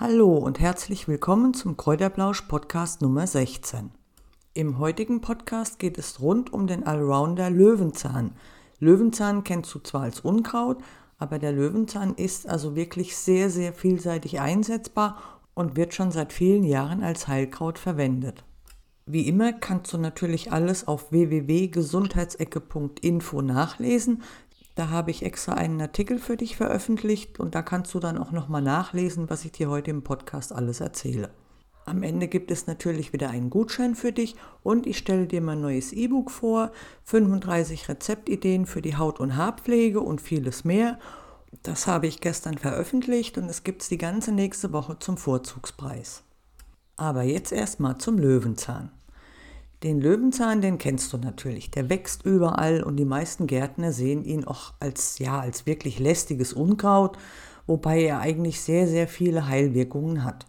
Hallo und herzlich willkommen zum Kräuterblausch Podcast Nummer 16. Im heutigen Podcast geht es rund um den Allrounder Löwenzahn. Löwenzahn kennst du zwar als Unkraut, aber der Löwenzahn ist also wirklich sehr, sehr vielseitig einsetzbar und wird schon seit vielen Jahren als Heilkraut verwendet. Wie immer kannst du natürlich alles auf www.gesundheitsecke.info nachlesen. Da habe ich extra einen Artikel für dich veröffentlicht und da kannst du dann auch nochmal nachlesen, was ich dir heute im Podcast alles erzähle. Am Ende gibt es natürlich wieder einen Gutschein für dich und ich stelle dir mein neues E-Book vor, 35 Rezeptideen für die Haut- und Haarpflege und vieles mehr. Das habe ich gestern veröffentlicht und es gibt es die ganze nächste Woche zum Vorzugspreis. Aber jetzt erstmal zum Löwenzahn. Den Löwenzahn, den kennst du natürlich. Der wächst überall und die meisten Gärtner sehen ihn auch als, ja, als wirklich lästiges Unkraut, wobei er eigentlich sehr, sehr viele Heilwirkungen hat.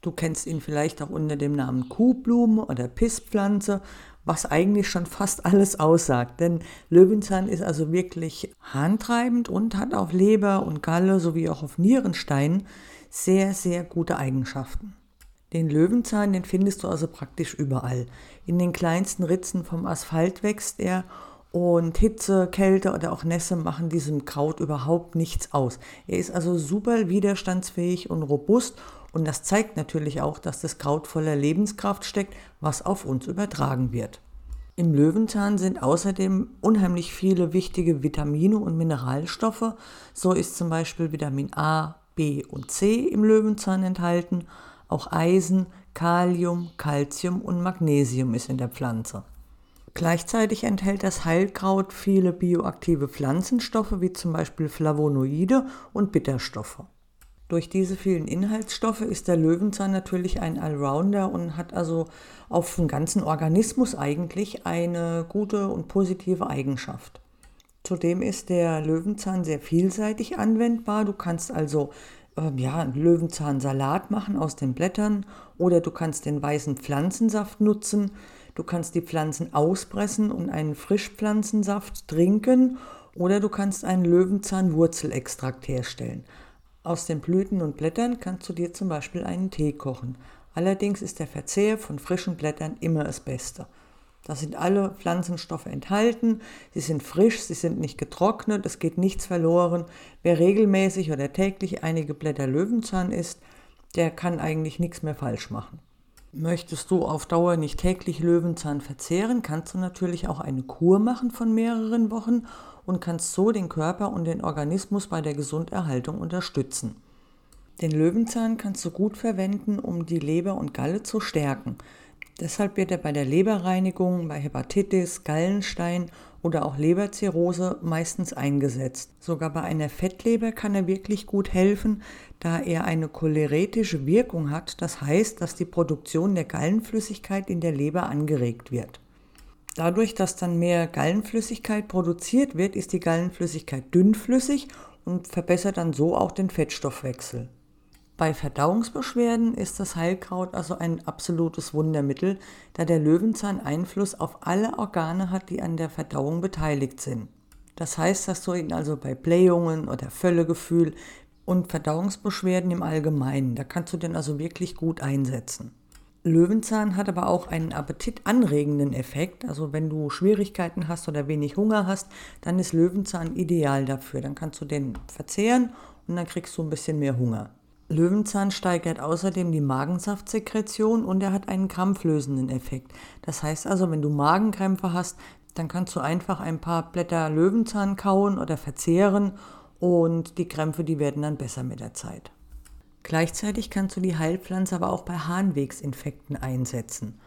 Du kennst ihn vielleicht auch unter dem Namen Kuhblume oder Pisspflanze, was eigentlich schon fast alles aussagt. Denn Löwenzahn ist also wirklich harntreibend und hat auf Leber und Galle sowie auch auf Nierensteinen sehr, sehr gute Eigenschaften. Den Löwenzahn, den findest du also praktisch überall. In den kleinsten Ritzen vom Asphalt wächst er und Hitze, Kälte oder auch Nässe machen diesem Kraut überhaupt nichts aus. Er ist also super widerstandsfähig und robust und das zeigt natürlich auch, dass das Kraut voller Lebenskraft steckt, was auf uns übertragen wird. Im Löwenzahn sind außerdem unheimlich viele wichtige Vitamine und Mineralstoffe. So ist zum Beispiel Vitamin A, B und C im Löwenzahn enthalten auch Eisen, Kalium, Calcium und Magnesium ist in der Pflanze. Gleichzeitig enthält das Heilkraut viele bioaktive Pflanzenstoffe wie zum Beispiel Flavonoide und Bitterstoffe. Durch diese vielen Inhaltsstoffe ist der Löwenzahn natürlich ein Allrounder und hat also auf den ganzen Organismus eigentlich eine gute und positive Eigenschaft. Zudem ist der Löwenzahn sehr vielseitig anwendbar. Du kannst also ähm, ja, Löwenzahnsalat machen aus den Blättern oder du kannst den weißen Pflanzensaft nutzen. Du kannst die Pflanzen auspressen und einen Frischpflanzensaft trinken oder du kannst einen Löwenzahnwurzelextrakt herstellen. Aus den Blüten und Blättern kannst du dir zum Beispiel einen Tee kochen. Allerdings ist der Verzehr von frischen Blättern immer das Beste. Da sind alle Pflanzenstoffe enthalten, sie sind frisch, sie sind nicht getrocknet, es geht nichts verloren. Wer regelmäßig oder täglich einige Blätter Löwenzahn isst, der kann eigentlich nichts mehr falsch machen. Möchtest du auf Dauer nicht täglich Löwenzahn verzehren, kannst du natürlich auch eine Kur machen von mehreren Wochen und kannst so den Körper und den Organismus bei der Gesunderhaltung unterstützen. Den Löwenzahn kannst du gut verwenden, um die Leber und Galle zu stärken. Deshalb wird er bei der Leberreinigung, bei Hepatitis, Gallenstein oder auch Leberzirrhose meistens eingesetzt. Sogar bei einer Fettleber kann er wirklich gut helfen, da er eine choleretische Wirkung hat. Das heißt, dass die Produktion der Gallenflüssigkeit in der Leber angeregt wird. Dadurch, dass dann mehr Gallenflüssigkeit produziert wird, ist die Gallenflüssigkeit dünnflüssig und verbessert dann so auch den Fettstoffwechsel. Bei Verdauungsbeschwerden ist das Heilkraut also ein absolutes Wundermittel, da der Löwenzahn Einfluss auf alle Organe hat, die an der Verdauung beteiligt sind. Das heißt, dass du ihn also bei Blähungen oder Völlegefühl und Verdauungsbeschwerden im Allgemeinen, da kannst du den also wirklich gut einsetzen. Löwenzahn hat aber auch einen appetitanregenden Effekt. Also wenn du Schwierigkeiten hast oder wenig Hunger hast, dann ist Löwenzahn ideal dafür. Dann kannst du den verzehren und dann kriegst du ein bisschen mehr Hunger. Löwenzahn steigert außerdem die Magensaftsekretion und er hat einen krampflösenden Effekt. Das heißt also, wenn du Magenkrämpfe hast, dann kannst du einfach ein paar Blätter Löwenzahn kauen oder verzehren und die Krämpfe, die werden dann besser mit der Zeit. Gleichzeitig kannst du die Heilpflanze aber auch bei Harnwegsinfekten einsetzen.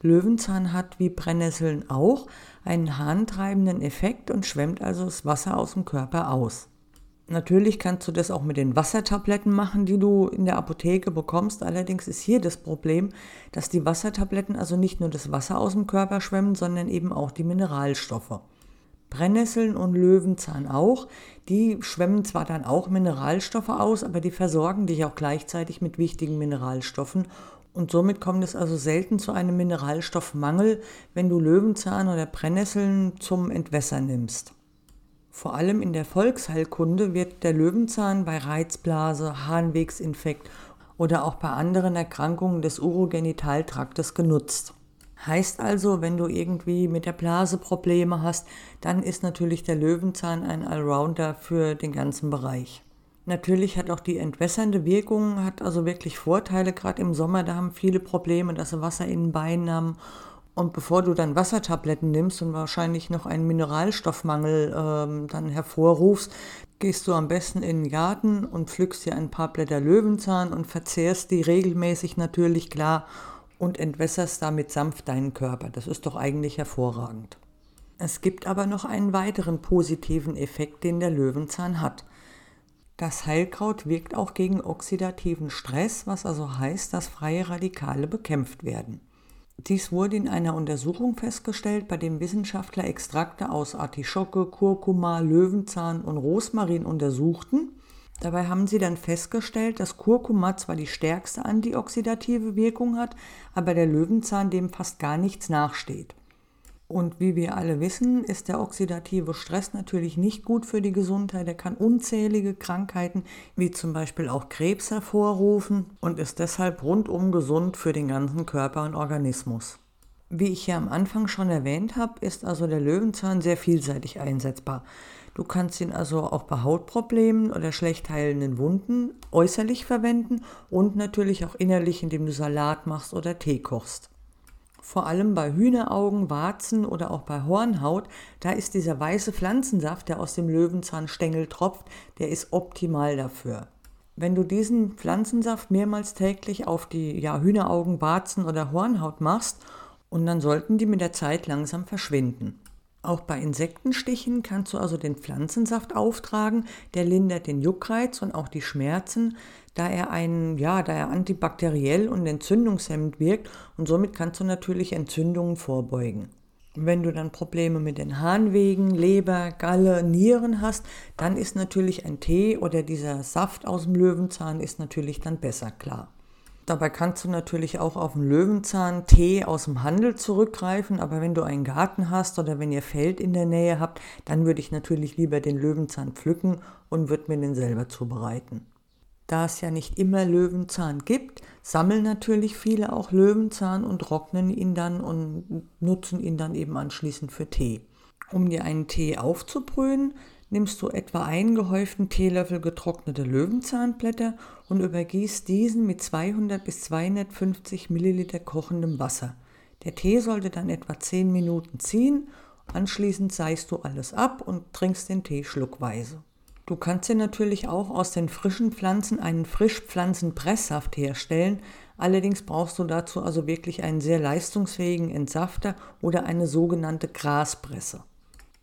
Löwenzahn hat wie Brennnesseln auch einen harntreibenden Effekt und schwemmt also das Wasser aus dem Körper aus. Natürlich kannst du das auch mit den Wassertabletten machen, die du in der Apotheke bekommst. Allerdings ist hier das Problem, dass die Wassertabletten also nicht nur das Wasser aus dem Körper schwemmen, sondern eben auch die Mineralstoffe. Brennnesseln und Löwenzahn auch. Die schwemmen zwar dann auch Mineralstoffe aus, aber die versorgen dich auch gleichzeitig mit wichtigen Mineralstoffen. Und somit kommt es also selten zu einem Mineralstoffmangel, wenn du Löwenzahn oder Brennnesseln zum Entwässern nimmst. Vor allem in der Volksheilkunde wird der Löwenzahn bei Reizblase, Harnwegsinfekt oder auch bei anderen Erkrankungen des Urogenitaltraktes genutzt. Heißt also, wenn du irgendwie mit der Blase Probleme hast, dann ist natürlich der Löwenzahn ein Allrounder für den ganzen Bereich. Natürlich hat auch die entwässernde Wirkung, hat also wirklich Vorteile, gerade im Sommer, da haben viele Probleme, dass sie Wasser in den Beinen haben und bevor du dann Wassertabletten nimmst und wahrscheinlich noch einen Mineralstoffmangel ähm, dann hervorrufst, gehst du am besten in den Garten und pflückst dir ein paar Blätter Löwenzahn und verzehrst die regelmäßig natürlich klar und entwässerst damit sanft deinen Körper. Das ist doch eigentlich hervorragend. Es gibt aber noch einen weiteren positiven Effekt, den der Löwenzahn hat. Das Heilkraut wirkt auch gegen oxidativen Stress, was also heißt, dass freie Radikale bekämpft werden. Dies wurde in einer Untersuchung festgestellt, bei dem Wissenschaftler Extrakte aus Artischocke, Kurkuma, Löwenzahn und Rosmarin untersuchten. Dabei haben sie dann festgestellt, dass Kurkuma zwar die stärkste antioxidative Wirkung hat, aber der Löwenzahn dem fast gar nichts nachsteht. Und wie wir alle wissen, ist der oxidative Stress natürlich nicht gut für die Gesundheit. Er kann unzählige Krankheiten wie zum Beispiel auch Krebs hervorrufen und ist deshalb rundum gesund für den ganzen Körper und Organismus. Wie ich ja am Anfang schon erwähnt habe, ist also der Löwenzahn sehr vielseitig einsetzbar. Du kannst ihn also auch bei Hautproblemen oder schlecht heilenden Wunden äußerlich verwenden und natürlich auch innerlich, indem du Salat machst oder Tee kochst vor allem bei Hühneraugen, Warzen oder auch bei Hornhaut, da ist dieser weiße Pflanzensaft, der aus dem Löwenzahnstängel tropft, der ist optimal dafür. Wenn du diesen Pflanzensaft mehrmals täglich auf die ja, Hühneraugen, Warzen oder Hornhaut machst, und dann sollten die mit der Zeit langsam verschwinden. Auch bei Insektenstichen kannst du also den Pflanzensaft auftragen, der lindert den Juckreiz und auch die Schmerzen, da er ein, ja, da er antibakteriell und entzündungshemmend wirkt und somit kannst du natürlich Entzündungen vorbeugen. Wenn du dann Probleme mit den Harnwegen, Leber, Galle, Nieren hast, dann ist natürlich ein Tee oder dieser Saft aus dem Löwenzahn ist natürlich dann besser klar. Dabei kannst du natürlich auch auf den Löwenzahn-Tee aus dem Handel zurückgreifen, aber wenn du einen Garten hast oder wenn ihr Feld in der Nähe habt, dann würde ich natürlich lieber den Löwenzahn pflücken und würde mir den selber zubereiten. Da es ja nicht immer Löwenzahn gibt, sammeln natürlich viele auch Löwenzahn und trocknen ihn dann und nutzen ihn dann eben anschließend für Tee. Um dir einen Tee aufzubrühen, nimmst du etwa einen gehäuften Teelöffel getrocknete Löwenzahnblätter und übergießt diesen mit 200 bis 250 Milliliter kochendem Wasser. Der Tee sollte dann etwa 10 Minuten ziehen, anschließend seist du alles ab und trinkst den Tee schluckweise. Du kannst dir natürlich auch aus den frischen Pflanzen einen Frischpflanzenpresssaft herstellen, allerdings brauchst du dazu also wirklich einen sehr leistungsfähigen Entsafter oder eine sogenannte Graspresse.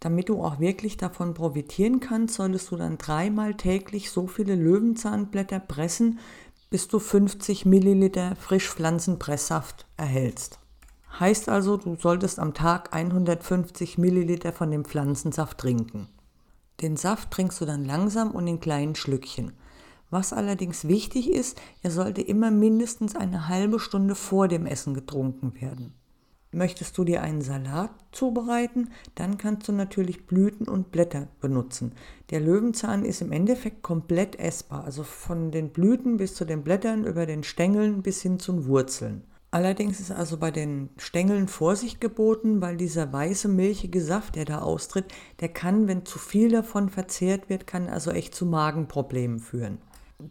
Damit du auch wirklich davon profitieren kannst, solltest du dann dreimal täglich so viele Löwenzahnblätter pressen, bis du 50 Milliliter Frischpflanzenpresssaft erhältst. Heißt also, du solltest am Tag 150 Milliliter von dem Pflanzensaft trinken. Den Saft trinkst du dann langsam und in kleinen Schlückchen. Was allerdings wichtig ist, er sollte immer mindestens eine halbe Stunde vor dem Essen getrunken werden. Möchtest du dir einen Salat zubereiten, dann kannst du natürlich Blüten und Blätter benutzen. Der Löwenzahn ist im Endeffekt komplett essbar, also von den Blüten bis zu den Blättern, über den Stängeln bis hin zu Wurzeln. Allerdings ist also bei den Stängeln Vorsicht geboten, weil dieser weiße milchige Saft, der da austritt, der kann, wenn zu viel davon verzehrt wird, kann also echt zu Magenproblemen führen.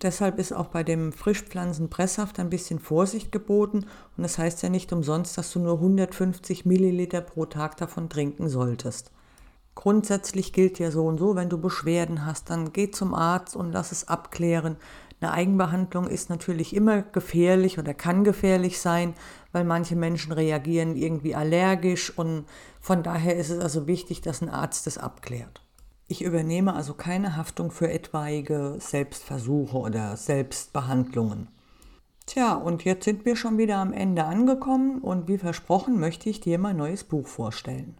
Deshalb ist auch bei dem Frischpflanzenpresssaft ein bisschen Vorsicht geboten und das heißt ja nicht umsonst, dass du nur 150 Milliliter pro Tag davon trinken solltest. Grundsätzlich gilt ja so und so, wenn du Beschwerden hast, dann geh zum Arzt und lass es abklären. Eine Eigenbehandlung ist natürlich immer gefährlich oder kann gefährlich sein, weil manche Menschen reagieren irgendwie allergisch und von daher ist es also wichtig, dass ein Arzt es abklärt. Ich übernehme also keine Haftung für etwaige Selbstversuche oder Selbstbehandlungen. Tja, und jetzt sind wir schon wieder am Ende angekommen und wie versprochen möchte ich dir mein neues Buch vorstellen.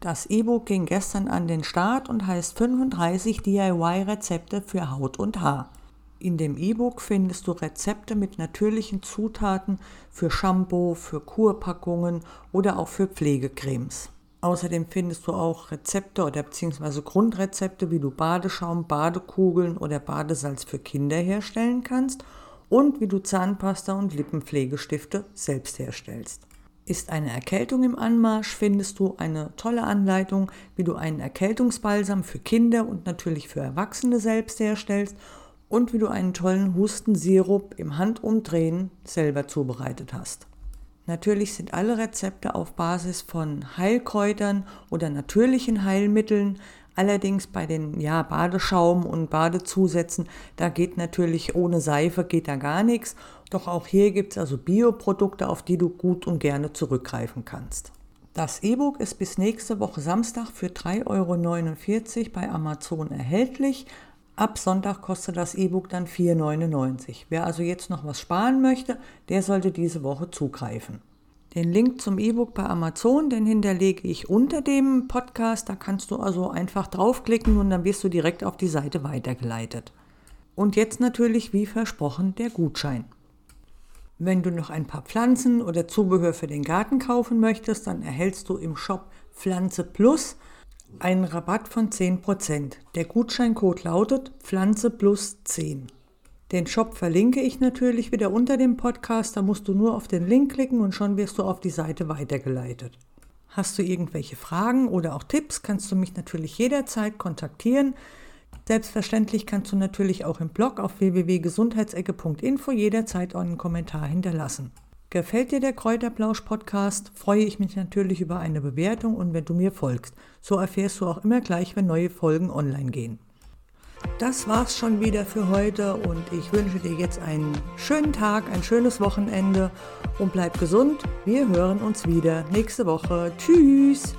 Das E-Book ging gestern an den Start und heißt 35 DIY-Rezepte für Haut und Haar. In dem E-Book findest du Rezepte mit natürlichen Zutaten für Shampoo, für Kurpackungen oder auch für Pflegecremes. Außerdem findest du auch Rezepte oder beziehungsweise Grundrezepte, wie du Badeschaum, Badekugeln oder Badesalz für Kinder herstellen kannst und wie du Zahnpasta und Lippenpflegestifte selbst herstellst. Ist eine Erkältung im Anmarsch, findest du eine tolle Anleitung, wie du einen Erkältungsbalsam für Kinder und natürlich für Erwachsene selbst herstellst und wie du einen tollen Hustensirup im Handumdrehen selber zubereitet hast. Natürlich sind alle Rezepte auf Basis von Heilkräutern oder natürlichen Heilmitteln. Allerdings bei den ja, Badeschaum und Badezusätzen, da geht natürlich ohne Seife geht da gar nichts. Doch auch hier gibt es also Bioprodukte, auf die du gut und gerne zurückgreifen kannst. Das E-Book ist bis nächste Woche Samstag für 3,49 Euro bei Amazon erhältlich. Ab Sonntag kostet das E-Book dann 4,99 Euro. Wer also jetzt noch was sparen möchte, der sollte diese Woche zugreifen. Den Link zum E-Book bei Amazon, den hinterlege ich unter dem Podcast. Da kannst du also einfach draufklicken und dann wirst du direkt auf die Seite weitergeleitet. Und jetzt natürlich, wie versprochen, der Gutschein. Wenn du noch ein paar Pflanzen oder Zubehör für den Garten kaufen möchtest, dann erhältst du im Shop Pflanze Plus einen Rabatt von 10%. Der Gutscheincode lautet Pflanze plus 10. Den Shop verlinke ich natürlich wieder unter dem Podcast. Da musst du nur auf den Link klicken und schon wirst du auf die Seite weitergeleitet. Hast du irgendwelche Fragen oder auch Tipps, kannst du mich natürlich jederzeit kontaktieren. Selbstverständlich kannst du natürlich auch im Blog auf www.gesundheitsecke.info jederzeit einen Kommentar hinterlassen. Gefällt dir der Kräuterblausch Podcast, freue ich mich natürlich über eine Bewertung und wenn du mir folgst. So erfährst du auch immer gleich, wenn neue Folgen online gehen. Das war's schon wieder für heute und ich wünsche dir jetzt einen schönen Tag, ein schönes Wochenende und bleib gesund. Wir hören uns wieder nächste Woche. Tschüss!